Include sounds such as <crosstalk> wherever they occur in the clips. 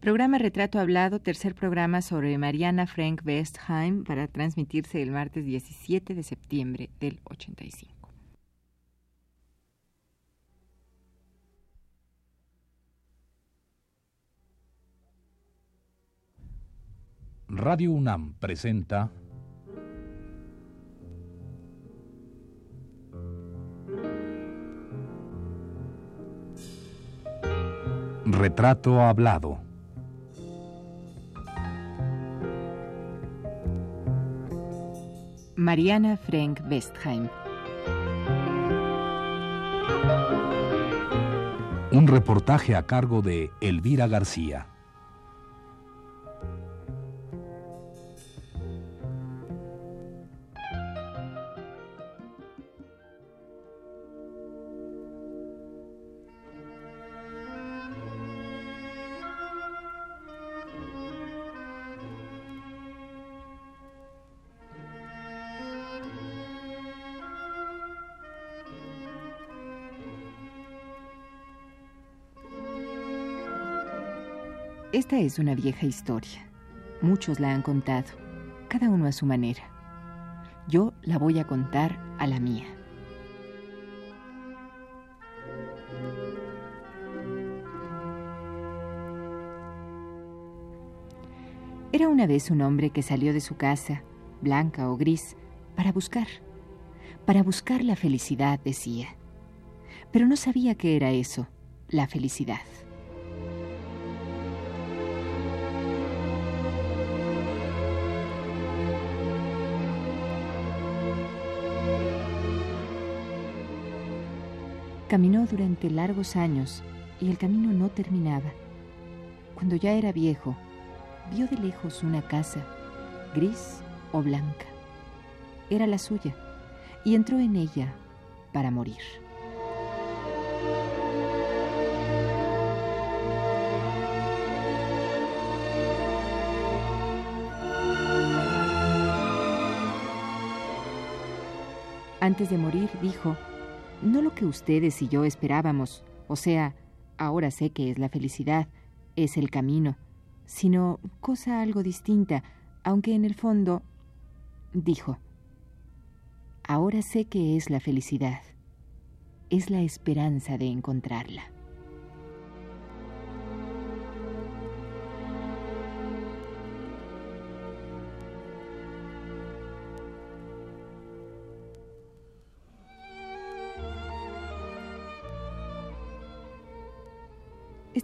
Programa Retrato Hablado, tercer programa sobre Mariana Frank Westheim para transmitirse el martes 17 de septiembre del 85. Radio UNAM presenta Retrato Hablado. Mariana Frank Westheim. Un reportaje a cargo de Elvira García. Esta es una vieja historia. Muchos la han contado, cada uno a su manera. Yo la voy a contar a la mía. Era una vez un hombre que salió de su casa, blanca o gris, para buscar, para buscar la felicidad, decía. Pero no sabía qué era eso, la felicidad. Caminó durante largos años y el camino no terminaba. Cuando ya era viejo, vio de lejos una casa, gris o blanca. Era la suya y entró en ella para morir. Antes de morir dijo, no lo que ustedes y yo esperábamos, o sea, ahora sé que es la felicidad, es el camino, sino cosa algo distinta, aunque en el fondo, dijo, ahora sé que es la felicidad, es la esperanza de encontrarla.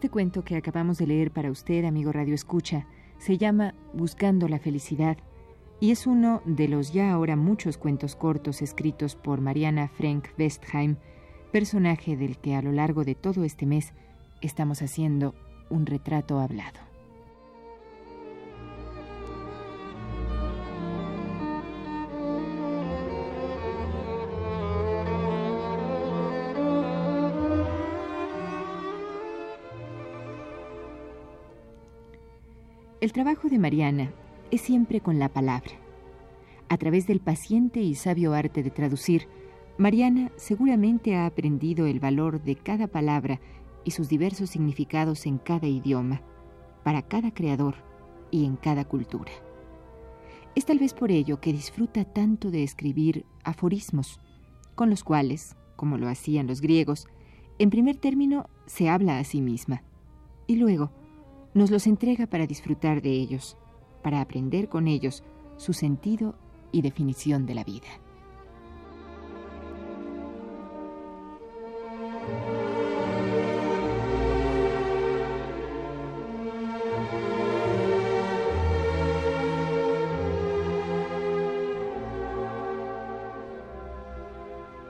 Este cuento que acabamos de leer para usted, amigo Radio Escucha, se llama Buscando la Felicidad y es uno de los ya ahora muchos cuentos cortos escritos por Mariana Frank Westheim, personaje del que a lo largo de todo este mes estamos haciendo un retrato hablado. El trabajo de Mariana es siempre con la palabra. A través del paciente y sabio arte de traducir, Mariana seguramente ha aprendido el valor de cada palabra y sus diversos significados en cada idioma, para cada creador y en cada cultura. Es tal vez por ello que disfruta tanto de escribir aforismos, con los cuales, como lo hacían los griegos, en primer término se habla a sí misma, y luego, nos los entrega para disfrutar de ellos, para aprender con ellos su sentido y definición de la vida.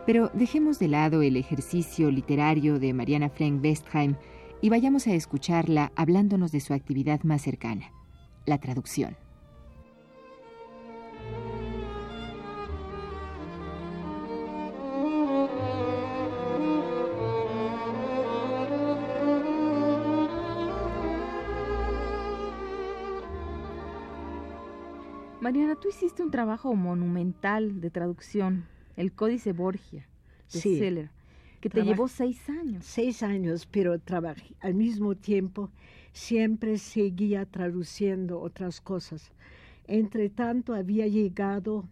Pero dejemos de lado el ejercicio literario de Mariana Frank Westheim y vayamos a escucharla hablándonos de su actividad más cercana, la traducción. Mariana, tú hiciste un trabajo monumental de traducción, el Códice Borgia, de Sí. Seller. Que te llevó seis años. Seis años, pero trabajé al mismo tiempo, siempre seguía traduciendo otras cosas. Entre tanto, había llegado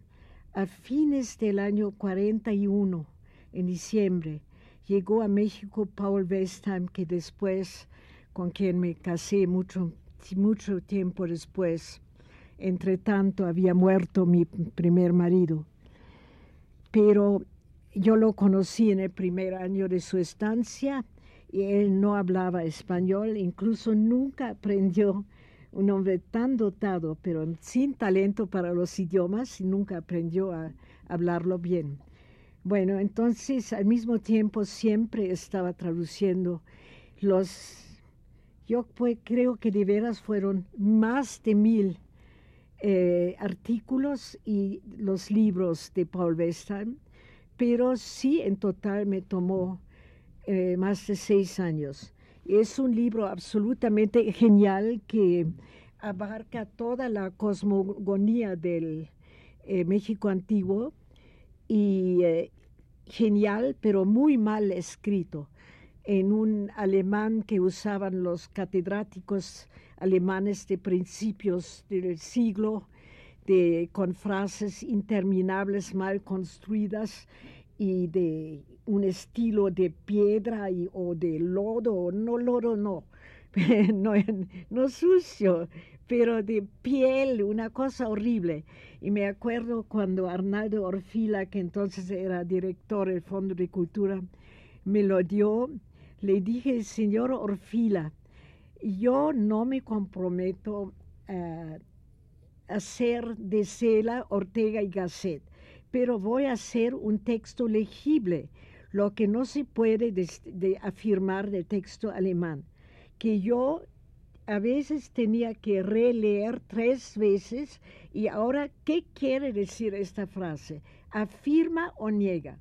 a fines del año 41, en diciembre, llegó a México Paul Westheim, que después, con quien me casé mucho, mucho tiempo después, entre tanto había muerto mi primer marido. Pero yo lo conocí en el primer año de su estancia y él no hablaba español, incluso nunca aprendió un hombre tan dotado, pero sin talento para los idiomas, y nunca aprendió a hablarlo bien. Bueno, entonces al mismo tiempo siempre estaba traduciendo los, yo creo que de veras fueron más de mil eh, artículos y los libros de Paul Westheim, pero sí en total me tomó eh, más de seis años. Es un libro absolutamente genial que abarca toda la cosmogonía del eh, México antiguo y eh, genial, pero muy mal escrito, en un alemán que usaban los catedráticos alemanes de principios del siglo, de, con frases interminables mal construidas y de un estilo de piedra y, o de lodo, no lodo, no, <laughs> no, no sucio, pero de piel, una cosa horrible. Y me acuerdo cuando Arnaldo Orfila, que entonces era director del Fondo de Cultura, me lo dio, le dije, señor Orfila, yo no me comprometo a hacer de Cela, Ortega y Gasset, pero voy a hacer un texto legible, lo que no se puede de afirmar del texto alemán, que yo a veces tenía que releer tres veces y ahora, ¿qué quiere decir esta frase? ¿Afirma o niega?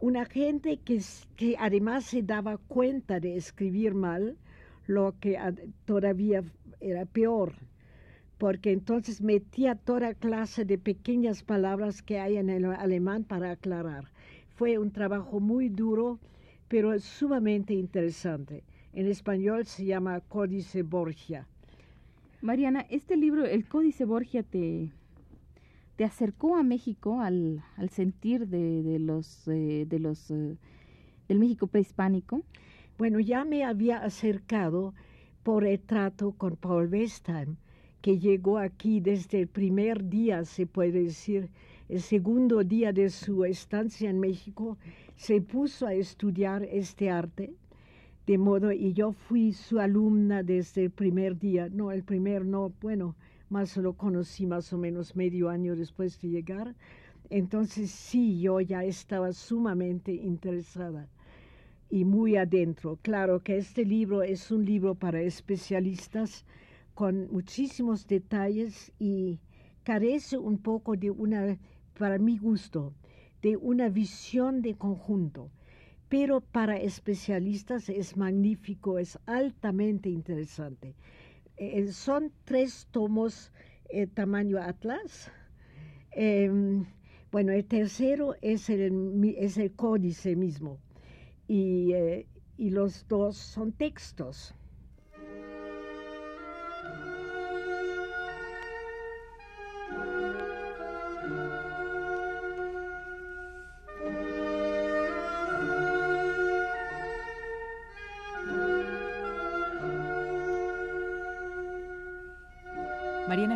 Una gente que además se daba cuenta de escribir mal, lo que todavía era peor, porque entonces metía toda clase de pequeñas palabras que hay en el alemán para aclarar. Fue un trabajo muy duro, pero sumamente interesante. En español se llama Códice Borgia. Mariana, este libro, el Códice Borgia, te, te acercó a México al, al sentir de, los, eh, de los eh, del México prehispánico. Bueno, ya me había acercado por el trato con Paul Westheim, que llegó aquí desde el primer día, se puede decir, el segundo día de su estancia en México, se puso a estudiar este arte de modo, y yo fui su alumna desde el primer día, no, el primer no, bueno, más lo conocí más o menos medio año después de llegar. Entonces sí, yo ya estaba sumamente interesada y muy adentro. Claro que este libro es un libro para especialistas con muchísimos detalles y carece un poco de una, para mi gusto, de una visión de conjunto pero para especialistas es magnífico, es altamente interesante. Eh, son tres tomos eh, tamaño atlas. Em, bueno, el tercero es el, es el códice mismo y, eh, y los dos son textos.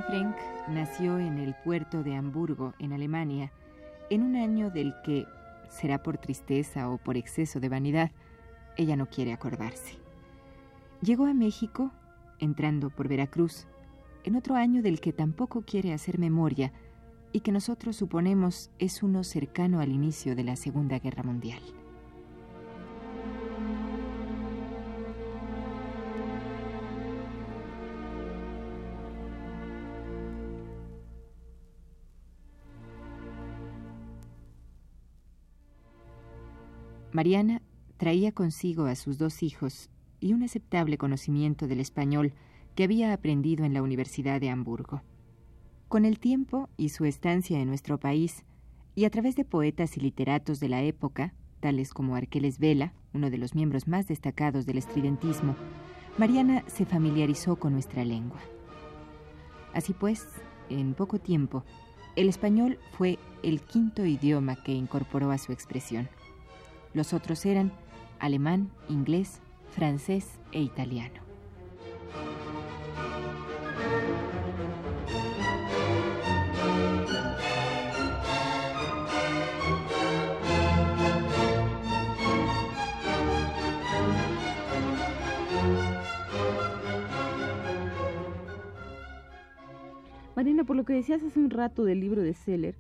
Frank nació en el puerto de Hamburgo, en Alemania, en un año del que, será por tristeza o por exceso de vanidad, ella no quiere acordarse. Llegó a México, entrando por Veracruz, en otro año del que tampoco quiere hacer memoria y que nosotros suponemos es uno cercano al inicio de la Segunda Guerra Mundial. Mariana traía consigo a sus dos hijos y un aceptable conocimiento del español que había aprendido en la Universidad de Hamburgo. Con el tiempo y su estancia en nuestro país, y a través de poetas y literatos de la época, tales como Arqueles Vela, uno de los miembros más destacados del estridentismo, Mariana se familiarizó con nuestra lengua. Así pues, en poco tiempo, el español fue el quinto idioma que incorporó a su expresión. Los otros eran alemán, inglés, francés e italiano. Marina, por lo que decías hace un rato del libro de Seller,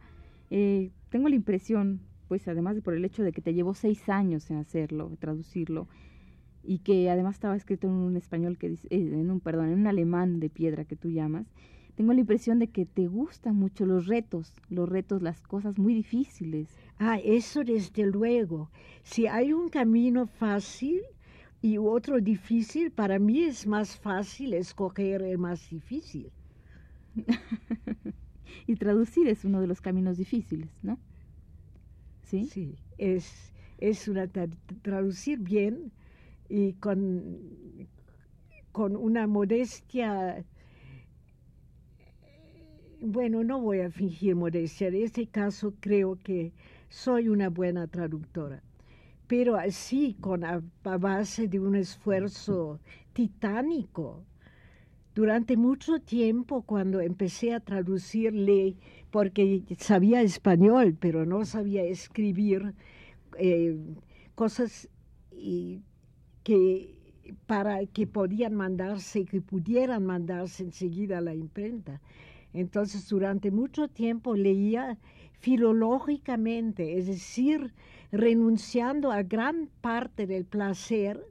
eh, tengo la impresión, pues además de por el hecho de que te llevó seis años en hacerlo, traducirlo, y que además estaba escrito en un español que dice, eh, en un perdón, en un alemán de piedra que tú llamas, tengo la impresión de que te gustan mucho los retos, los retos, las cosas muy difíciles. Ah, eso desde luego. Si hay un camino fácil y otro difícil, para mí es más fácil escoger el más difícil. <laughs> y traducir es uno de los caminos difíciles, ¿no? Sí. Sí, es, es una traducir bien y con, con una modestia. Bueno, no voy a fingir modestia. En este caso creo que soy una buena traductora. Pero así, con a base de un esfuerzo <laughs> titánico, durante mucho tiempo cuando empecé a traducirle, porque sabía español, pero no sabía escribir eh, cosas que para que podían mandarse, que pudieran mandarse enseguida a la imprenta. Entonces, durante mucho tiempo leía filológicamente, es decir, renunciando a gran parte del placer,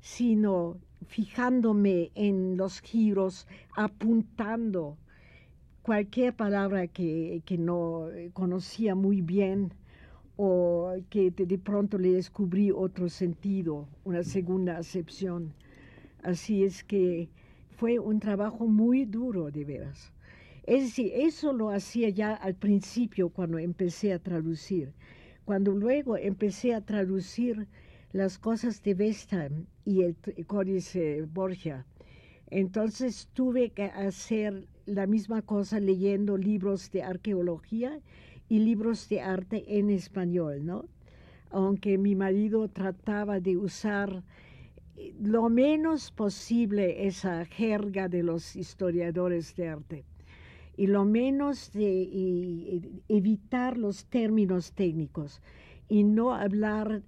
sino fijándome en los giros, apuntando cualquier palabra que, no conocía muy bien o que de, pronto le descubrí otro sentido, una segunda acepción. Así es que fue un trabajo muy duro, de veras. Es decir, eso lo hacía ya al principio cuando empecé a traducir. Cuando luego empecé a traducir las cosas de Westheim y el Códice Borgia. Entonces tuve que hacer la misma cosa leyendo libros de arqueología y libros de arte en español, ¿no? Aunque mi marido trataba de usar eh, lo menos posible esa jerga de los historiadores de arte y lo menos de evitar los términos técnicos y no hablar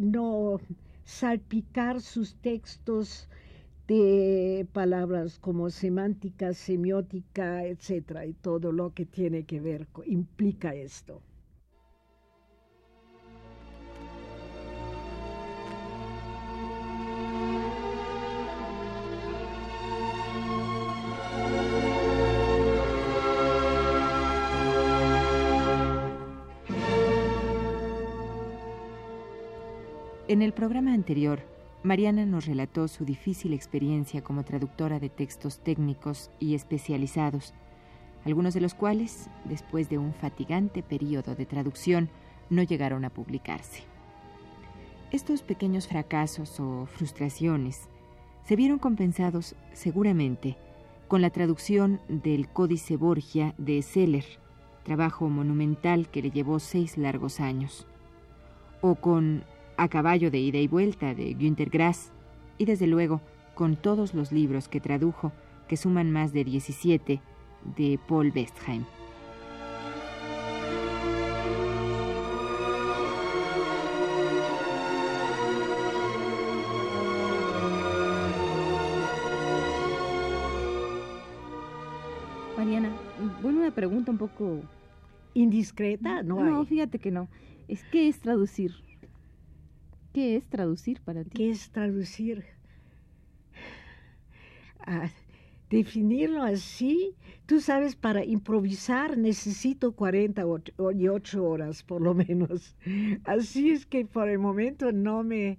no salpicar sus textos de palabras como semántica, semiótica, etcétera, y todo lo que tiene que ver, implica esto. En el programa anterior, Mariana nos relató su difícil experiencia como traductora de textos técnicos y especializados, algunos de los cuales, después de un fatigante periodo de traducción, no llegaron a publicarse. Estos pequeños fracasos o frustraciones se vieron compensados seguramente con la traducción del Códice Borgia de Seller, trabajo monumental que le llevó seis largos años, o con a caballo de ida y vuelta de Günter Grass y desde luego con todos los libros que tradujo, que suman más de 17, de Paul Westheim. Mariana, bueno, una pregunta un poco indiscreta, no, no fíjate que no. Es que es traducir. ¿Qué es traducir para ti? ¿Qué es traducir? Ah, definirlo así, tú sabes, para improvisar necesito 48 horas por lo menos. Así es que por el momento no me...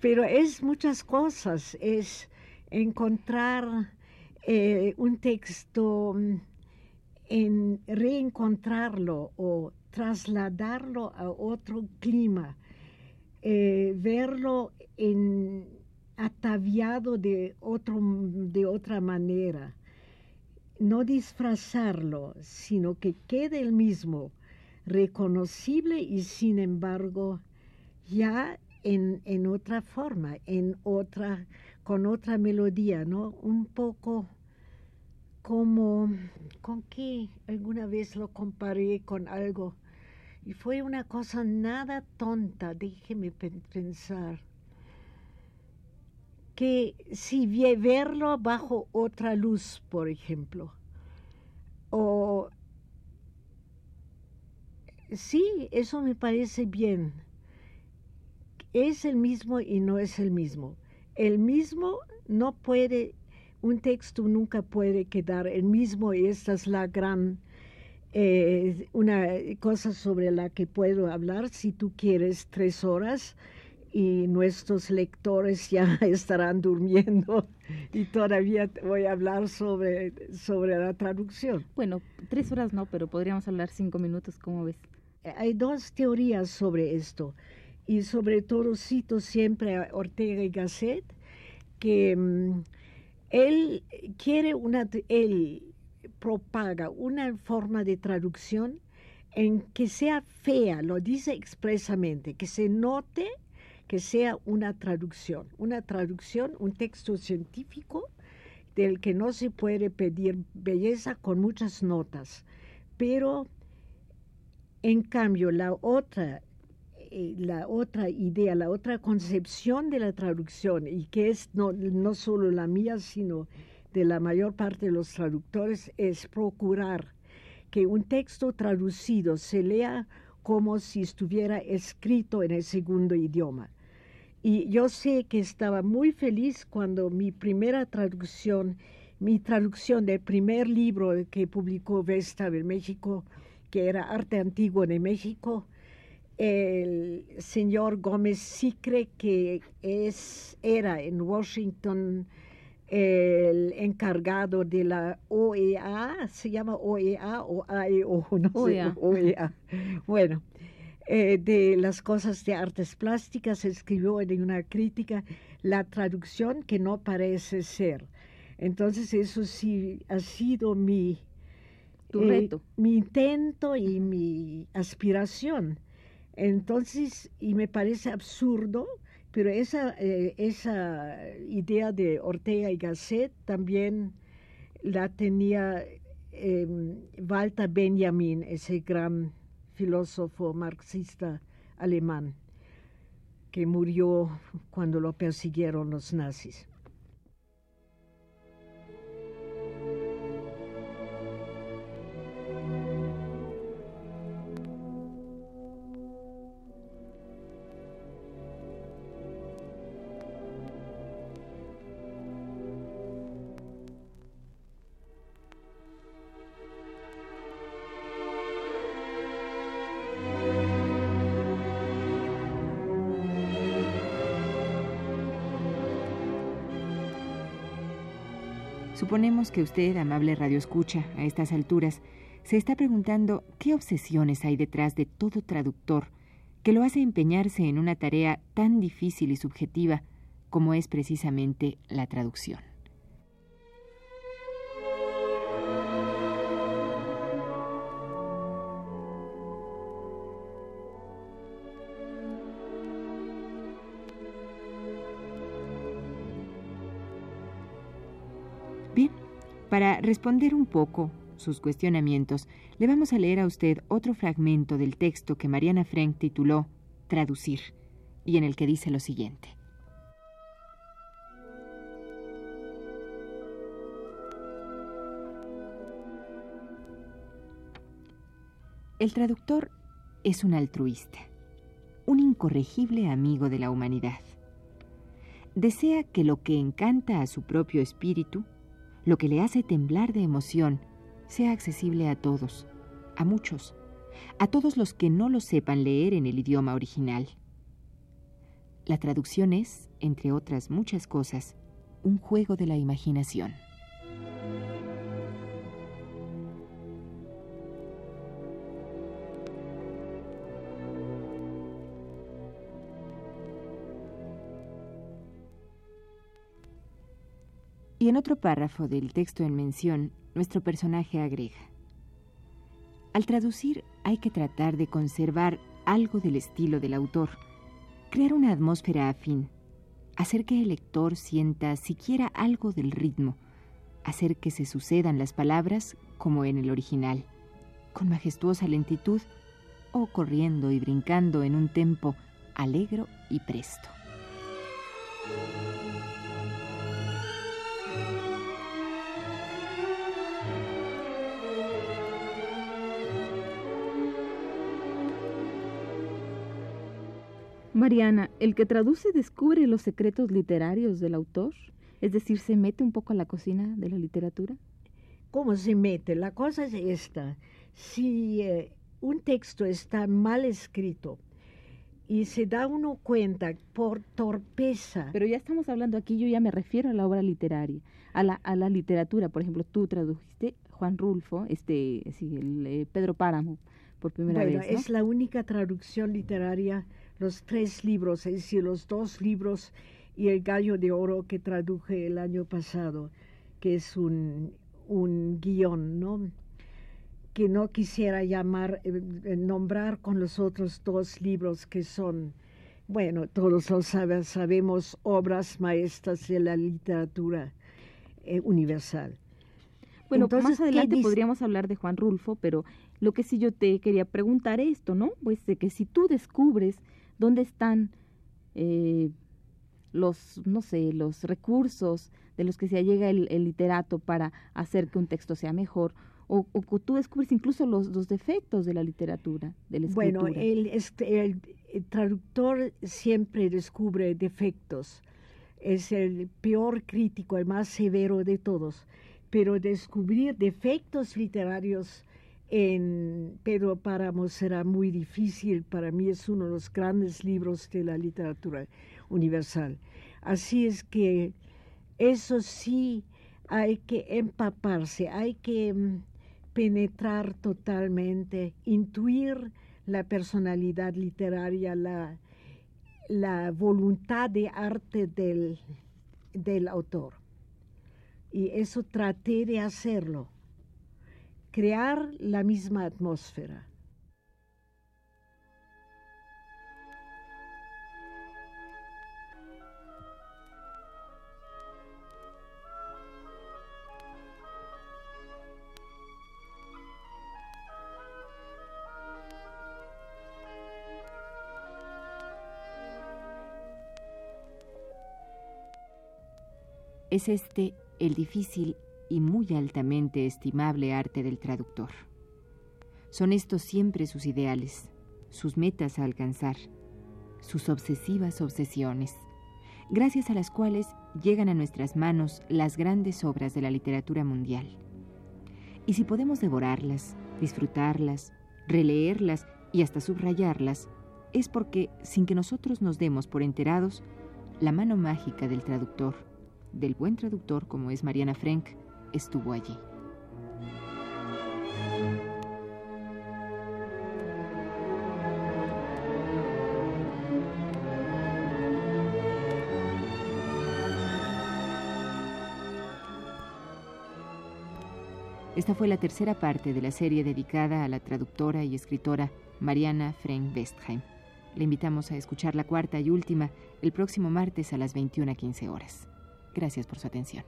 Pero es muchas cosas, es encontrar eh, un texto, mm, en reencontrarlo o trasladarlo a otro clima eh, verlo en, ataviado de, otro, de otra manera. No disfrazarlo, sino que quede el mismo, reconocible y sin embargo ya en, en otra forma, en otra, con otra melodía, ¿no? Un poco como, ¿con qué? Alguna vez lo comparé con algo y fue una cosa nada tonta, déjeme pensar, que si verlo bajo otra luz, por ejemplo, o sí, eso me parece bien. Es el mismo y no es el mismo. El mismo no puede, un texto nunca puede quedar el mismo y esta es la gran eh, una cosa sobre la que puedo hablar si tú quieres tres horas y nuestros lectores ya <laughs> estarán durmiendo y todavía voy a hablar sobre, sobre la traducción. Bueno, tres horas no, pero podríamos hablar cinco minutos, ¿cómo ves? Hay dos teorías sobre esto y sobre todo cito siempre a Ortega y Gasset que mm, él quiere una, él propaga una forma de traducción en que sea fea, lo dice expresamente, que se note que sea una traducción, una traducción, un texto científico del que no se puede pedir belleza con muchas notas, pero en cambio la otra eh, la otra idea, la otra concepción de la traducción, y que es no, no solo la mía, sino de la mayor parte de los traductores es procurar que un texto traducido se lea como si estuviera escrito en el segundo idioma. Y yo sé que estaba muy feliz cuando mi primera traducción, mi traducción del primer libro que publicó Vesta en México, que era Arte Antiguo de México, el señor Gómez Sicre, que es, era en Washington el encargado de la OEA, se llama OEA o AEO, e <laughs> no OEA. <laughs> OEA. Bueno, eh, de las cosas de artes plásticas escribió en una crítica la traducción que no parece ser. Entonces eso sí ha sido mi, tu eh, reto. mi intento y mi aspiración. Entonces, y me parece absurdo pero esa, eh, esa idea de Ortega y Gasset también la tenía eh, Walter Benjamin, ese gran filósofo marxista alemán, que murió cuando lo persiguieron los nazis. Suponemos que usted, amable radioescucha, a estas alturas, se está preguntando qué obsesiones hay detrás de todo traductor que lo hace empeñarse en una tarea tan difícil y subjetiva como es precisamente la traducción. Para responder un poco sus cuestionamientos, le vamos a leer a usted otro fragmento del texto que Mariana Frank tituló Traducir, y en el que dice lo siguiente. El traductor es un altruista, un incorregible amigo de la humanidad. Desea que lo que encanta a su propio espíritu lo que le hace temblar de emoción, sea accesible a todos, a muchos, a todos los que no lo sepan leer en el idioma original. La traducción es, entre otras muchas cosas, un juego de la imaginación. Y en otro párrafo del texto en mención, nuestro personaje agrega, al traducir hay que tratar de conservar algo del estilo del autor, crear una atmósfera afín, hacer que el lector sienta siquiera algo del ritmo, hacer que se sucedan las palabras como en el original, con majestuosa lentitud o corriendo y brincando en un tempo alegro y presto. Mariana, ¿el que traduce descubre los secretos literarios del autor? Es decir, ¿se mete un poco a la cocina de la literatura? ¿Cómo se mete? La cosa es esta. Si eh, un texto está mal escrito y se da uno cuenta por torpeza. Pero ya estamos hablando aquí, yo ya me refiero a la obra literaria, a la, a la literatura. Por ejemplo, tú tradujiste Juan Rulfo, este, sí, el, eh, Pedro Páramo, por primera bueno, vez. ¿no? es la única traducción literaria los tres libros, es decir, los dos libros y el gallo de oro que traduje el año pasado, que es un, un guion, ¿no? Que no quisiera llamar, eh, nombrar con los otros dos libros que son, bueno, todos lo saben, sabemos, obras maestras de la literatura eh, universal. Bueno, Entonces, más ¿qué adelante podríamos hablar de Juan Rulfo, pero lo que sí yo te quería preguntar esto, ¿no? Pues de que si tú descubres dónde están eh, los, no sé, los recursos de los que se allega el, el literato para hacer que un texto sea mejor, o, o tú descubres incluso los, los defectos de la literatura, de la escritura. Bueno, el, este, el, el traductor siempre descubre defectos. Es el peor crítico, el más severo de todos. Pero descubrir defectos literarios en Pedro Páramo será muy difícil. Para mí es uno de los grandes libros de la literatura universal. Así es que eso sí hay que empaparse, hay que mm, penetrar totalmente, intuir la personalidad literaria, la, la voluntad de arte del, del autor. Y eso traté de hacerlo, crear la misma atmósfera. Es este el difícil y muy altamente estimable arte del traductor. Son estos siempre sus ideales, sus metas a alcanzar, sus obsesivas obsesiones, gracias a las cuales llegan a nuestras manos las grandes obras de la literatura mundial. Y si podemos devorarlas, disfrutarlas, releerlas y hasta subrayarlas, es porque, sin que nosotros nos demos por enterados, la mano mágica del traductor, del buen traductor como es Mariana Frank, estuvo allí. Esta fue la tercera parte de la serie dedicada a la traductora y escritora Mariana Frank Westheim. Le invitamos a escuchar la cuarta y última el próximo martes a las 21.15 horas. Gracias por su atención.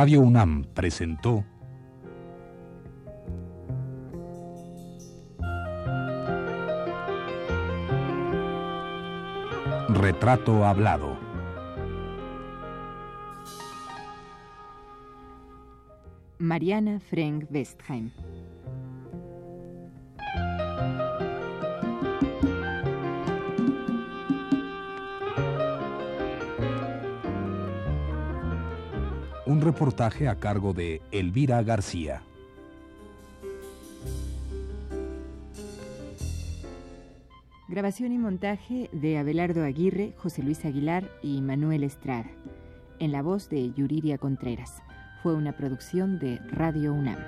Radio UNAM presentó Retrato Hablado. Mariana Frank Westheim. Reportaje a cargo de Elvira García. Grabación y montaje de Abelardo Aguirre, José Luis Aguilar y Manuel Estrada. En la voz de Yuriria Contreras. Fue una producción de Radio UNAM.